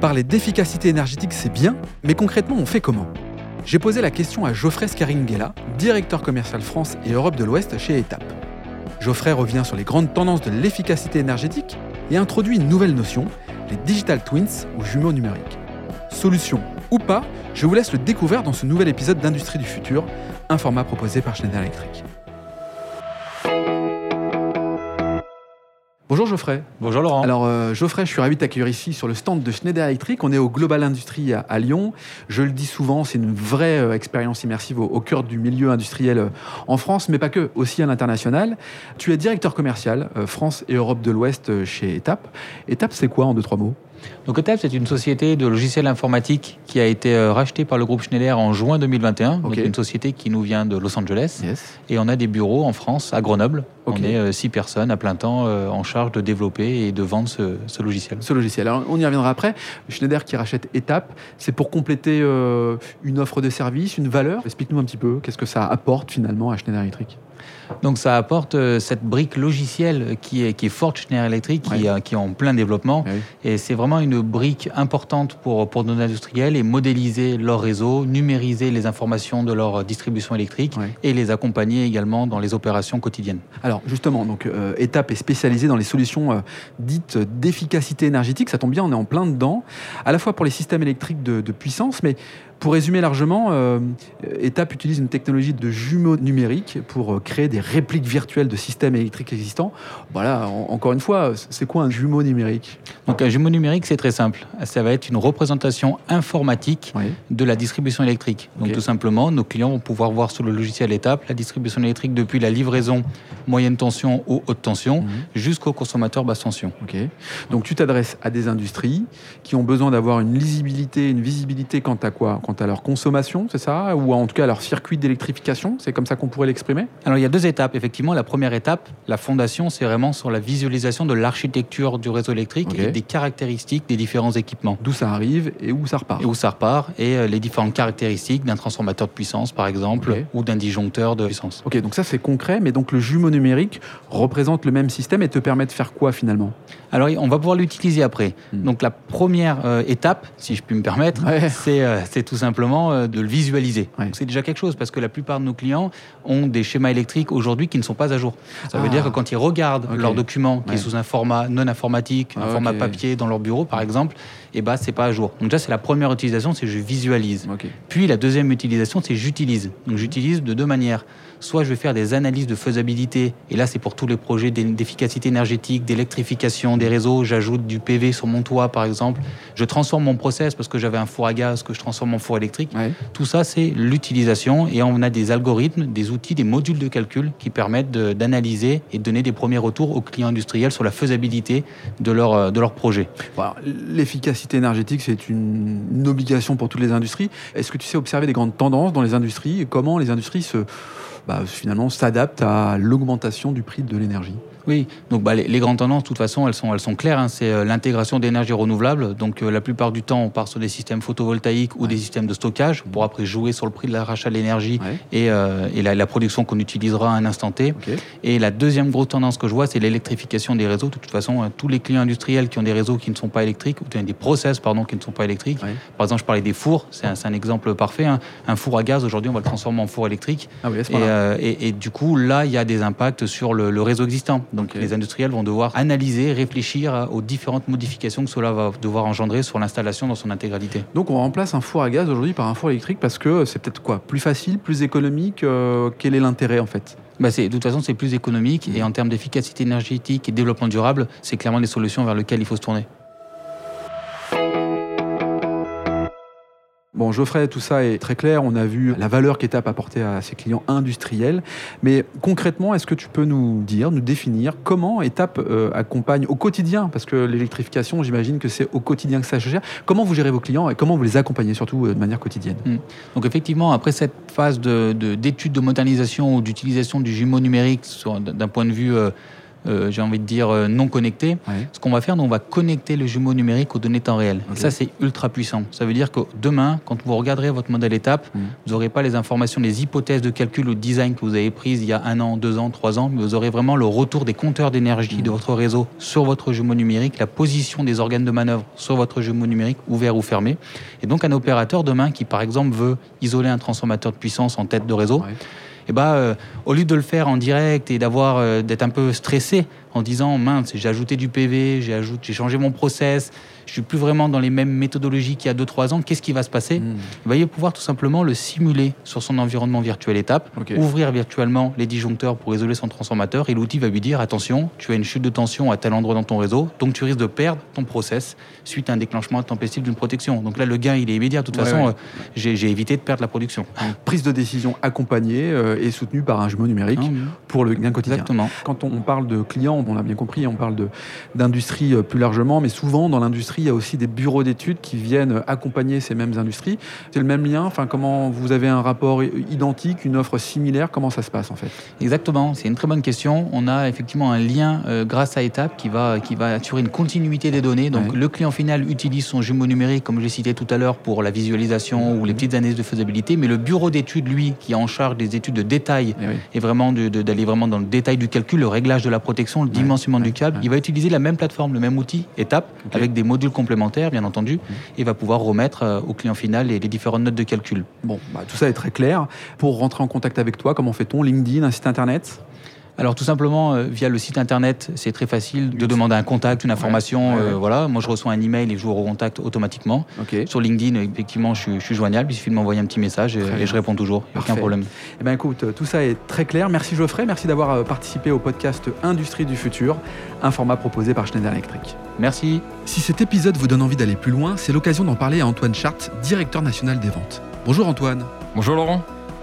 Parler d'efficacité énergétique, c'est bien, mais concrètement, on fait comment? J'ai posé la question à Geoffrey Scaringuela, directeur commercial France et Europe de l'Ouest chez ETAP. Geoffrey revient sur les grandes tendances de l'efficacité énergétique et introduit une nouvelle notion, les digital twins ou jumeaux numériques. Solution ou pas, je vous laisse le découvrir dans ce nouvel épisode d'Industrie du futur, un format proposé par Schneider Electric. Bonjour Geoffrey. Bonjour Laurent. Alors euh, Geoffrey, je suis ravi de t'accueillir ici sur le stand de Schneider Electric. On est au Global Industrie à, Lyon. Je le dis souvent, c'est une vraie euh, expérience immersive au, cœur du milieu industriel euh, en France, mais pas que, aussi à l'international. Tu es directeur commercial France et Europe de l'Ouest chez ETAP. ETAP, c'est quoi en deux, trois mots? Donc ETAP, c'est une société de logiciels informatiques qui a été euh, rachetée par le groupe Schneider en juin 2021. Donc une société qui nous vient de Los Angeles. Et on a des bureaux en France, à Grenoble. On est euh, six personnes à plein temps euh, en charge de développer et de vendre ce, logiciel. Ce logiciel. Alors on y reviendra après. Schneider qui rachète ETAP, c'est pour compléter une offre de service, une valeur. Explique-nous un petit peu, qu'est-ce que ça apporte finalement à Schneider Electric? Donc ça apporte euh, cette brique logicielle qui est, qui est forte Schneider Electric, qui, qui, est en plein développement. Et c'est vraiment une brique importante pour, pour nos industriels et modéliser leur réseau, numériser les informations de leur distribution électrique et les accompagner également dans les opérations quotidiennes. Alors justement, donc euh, Étape est spécialisée dans les solutions euh, dites d'efficacité énergétique. Ça tombe bien, on est en plein dedans, à la fois pour les systèmes électriques de, de puissance, mais pour résumer largement, euh, ETAP utilise une technologie de jumeaux numériques pour euh, créer des répliques virtuelles de systèmes électriques existants. Voilà, encore une fois, c'est quoi un jumeau numérique? Donc un jumeau numérique, c'est très simple. Ça va être une représentation informatique de la distribution électrique. Donc tout simplement, nos clients vont pouvoir voir sur le logiciel ETAP la distribution électrique depuis la livraison moyenne tension ou haute tension mhm. jusqu'au consommateur basse tension. Donc tu t'adresses à des industries qui ont besoin d'avoir une lisibilité, une visibilité quant à quoi? Quant à leur consommation, c'est ça? Ou en tout cas à leur circuit d'électrification C'est comme ça qu'on pourrait l'exprimer? Alors il y a deux étapes. Effectivement, la première étape, la fondation, c'est vraiment sur la visualisation de l'architecture du réseau électrique et des caractéristiques des différents équipements. D'où ça arrive et où ça repart. Et où ça repart et euh, les différentes caractéristiques d'un transformateur de puissance, par exemple, ou d'un disjoncteur de puissance. Ok, donc ça c'est concret, mais donc le jumeau numérique représente le même système et te permet de faire quoi finalement? Alors on va pouvoir l'utiliser après. Hmm. Donc la première euh, étape, si je puis me permettre, c'est euh, tout simplement euh, de le visualiser. C'est déjà quelque chose parce que la plupart de nos clients ont des schémas électriques aujourd'hui qui ne sont pas à jour. Ça veut dire que quand ils regardent leur document qui est sous un format non informatique, un ah, format papier dans leur bureau par exemple, et eh ben c'est pas à jour. Donc ça c'est la première utilisation, c'est je visualise. Puis la deuxième utilisation c'est j'utilise. Donc j'utilise de deux manières. Soit je vais faire des analyses de faisabilité, et là c'est pour tous les projets d'efficacité énergétique, d'électrification des réseaux, j'ajoute du PV sur mon toit par exemple, je transforme mon process parce que j'avais un four à gaz que je transforme en four électrique. Tout ça c'est l'utilisation et on a des algorithmes, des outils, des modules de calcul qui permettent d'analyser et de donner des premiers retours aux clients industriels sur la faisabilité de leur, de leur projet. L'efficacité énergétique c'est une, une obligation pour toutes les industries. Est-ce que tu sais observer des grandes tendances dans les industries et comment les industries se bah, finalement s'adapte à l'augmentation du prix de l'énergie. Oui, donc bah, les, grandes tendances, de toute façon, elles sont, elles sont claires. Hein. C'est euh, l'intégration d'énergie renouvelable. Donc euh, la plupart du temps, on part sur des systèmes photovoltaïques ou des systèmes de stockage pour après jouer sur le prix de l'achat de l'énergie et, euh, et la, production qu'on utilisera à un instant T. Et la deuxième grosse tendance que je vois, c'est l'électrification des réseaux. De toute façon, tous les clients industriels qui ont des réseaux qui ne sont pas électriques, ou des process pardon, qui ne sont pas électriques. Par exemple, je parlais des fours, c'est un, exemple parfait. Hein. Un four à gaz, aujourd'hui, on va le transformer en four électrique. Ah et, et, du coup, là, il y a des impacts sur le, le réseau existant. Donc les industriels vont devoir analyser, réfléchir aux différentes modifications que cela va devoir engendrer sur l'installation dans son intégralité. Donc on remplace un four à gaz aujourd'hui par un four électrique parce que c'est peut-être quoi Plus facile, plus économique euh, Quel est l'intérêt en fait? Bah de toute façon, c'est plus économique et en termes d'efficacité énergétique et développement durable, c'est clairement des solutions vers lesquelles il faut se tourner. Bon, Geoffrey, tout ça est très clair. On a vu la valeur qu'Etap apportait à ses clients industriels. Mais concrètement, est-ce que tu peux nous dire, nous définir comment Etap euh, accompagne au quotidien? Parce que l'électrification, j'imagine que c'est au quotidien que ça se gère. Comment vous gérez vos clients et comment vous les accompagnez surtout euh, de manière quotidienne? Hmm. Donc effectivement, après cette phase d'étude de, de, modernisation ou d'utilisation du jumeau numérique d'un point de vue... Euh, euh, j'ai envie de dire, euh, non connectés. Ce qu'on va faire, on va connecter le jumeau numérique aux données temps réel. Et ça, c'est ultra puissant. Ça veut dire que demain, quand vous regarderez votre modèle étape, mm. vous n'aurez pas les informations, les hypothèses de calcul ou de design que vous avez prises il y a un an, deux ans, trois ans, mais vous aurez vraiment le retour des compteurs d'énergie mm. de votre réseau sur votre jumeau numérique, la position des organes de manœuvre sur votre jumeau numérique, ouvert ou fermé. Et donc, un opérateur demain qui, par exemple, veut isoler un transformateur de puissance en tête de réseau, eh ben, euh, au lieu de le faire en direct et euh, d'être un peu stressé en disant mince, j'ai ajouté du PV, j'ai j'ai changé mon process, je suis plus vraiment dans les mêmes méthodologies qu'il y a 2-3 ans, qu'est-ce qui va se passer hmm. Il va pouvoir tout simplement le simuler sur son environnement virtuel étape, ouvrir virtuellement les disjoncteurs pour isoler son transformateur et l'outil va lui dire attention, tu as une chute de tension à tel endroit dans ton réseau, donc tu risques de perdre ton process suite à un déclenchement intempestif d'une protection. Donc là, le gain, il est immédiat. De toute façon, euh, j'ai évité de perdre la production. prise de décision accompagnée euh, et soutenue par un jumeau numérique ah pour le gain quotidien. Exactement. Quand on parle de clients, on l'a bien compris, on parle d'industrie euh, plus largement, mais souvent dans l'industrie, il y a aussi des bureaux d'études qui viennent accompagner ces mêmes industries. C'est le même lien Enfin, comment vous avez un rapport identique, une offre similaire Comment ça se passe en fait? Exactement, c'est une très bonne question. On a effectivement un lien euh, grâce à Etap qui va, qui va assurer une continuité des données. Donc le client final utilise son jumeau numérique, comme je l'ai cité tout à l'heure, pour la visualisation ou les petites analyses de faisabilité, mais le bureau d'études, lui, qui est en charge des études de détail eh et vraiment d'aller vraiment dans le détail du calcul, le réglage de la protection, le dimensionnement du câble, il va utiliser la même plateforme, le même outil, Etap, avec des modules complémentaires bien entendu, et va pouvoir remettre euh, au client final les, différentes notes de calcul. Bon, bah, tout ça est très clair. Pour rentrer en contact avec toi, comment fait-on? LinkedIn, un site internet? Alors tout simplement euh, via le site internet, c'est très facile de demander un contact, une information. Euh, voilà, moi je reçois un email et je vous recontacte automatiquement. Sur LinkedIn, effectivement, je, suis joignable. Il suffit de m'envoyer un petit message et, je réponds toujours. Aucun problème. Eh ben écoute, tout ça est très clair. Merci Geoffrey, merci d'avoir participé au podcast Industrie du futur, un format proposé par Schneider Electric. Merci. Si cet épisode vous donne envie d'aller plus loin, c'est l'occasion d'en parler à Antoine Chart, directeur national des ventes. Bonjour Antoine. Bonjour Laurent.